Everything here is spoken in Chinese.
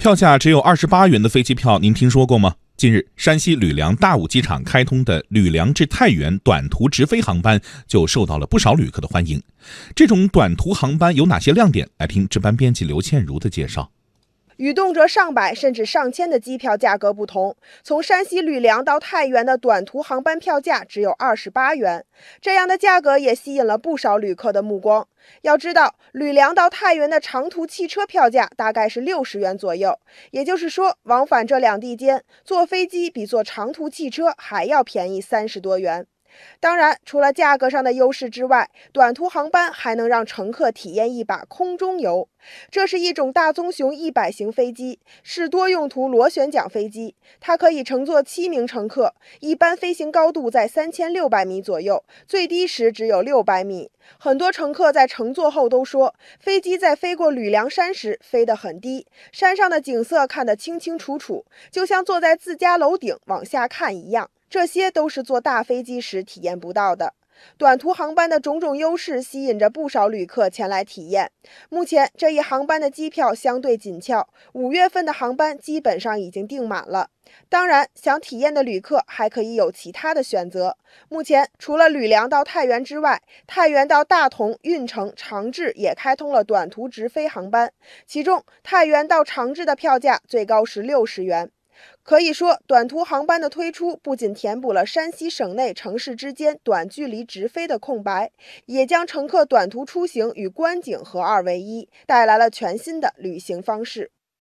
票价只有二十八元的飞机票，您听说过吗？近日，山西吕梁大武机场开通的吕梁至太原短途直飞航班就受到了不少旅客的欢迎。这种短途航班有哪些亮点？来听值班编辑刘倩茹的介绍。与动辄上百甚至上千的机票价格不同，从山西吕梁到太原的短途航班票价只有二十八元。这样的价格也吸引了不少旅客的目光。要知道，吕梁到太原的长途汽车票价大概是六十元左右，也就是说，往返这两地间，坐飞机比坐长途汽车还要便宜三十多元。当然，除了价格上的优势之外，短途航班还能让乘客体验一把空中游。这是一种大棕熊一百型飞机，是多用途螺旋桨飞机，它可以乘坐七名乘客，一般飞行高度在三千六百米左右，最低时只有六百米。很多乘客在乘坐后都说，飞机在飞过吕梁山时飞得很低，山上的景色看得清清楚楚，就像坐在自家楼顶往下看一样。这些都是坐大飞机时体验不到的。短途航班的种种优势吸引着不少旅客前来体验。目前这一航班的机票相对紧俏，五月份的航班基本上已经订满了。当然，想体验的旅客还可以有其他的选择。目前除了吕梁到太原之外，太原到大同、运城、长治也开通了短途直飞航班，其中太原到长治的票价最高是六十元。可以说，短途航班的推出不仅填补了山西省内城市之间短距离直飞的空白，也将乘客短途出行与观景合二为一，带来了全新的旅行方式。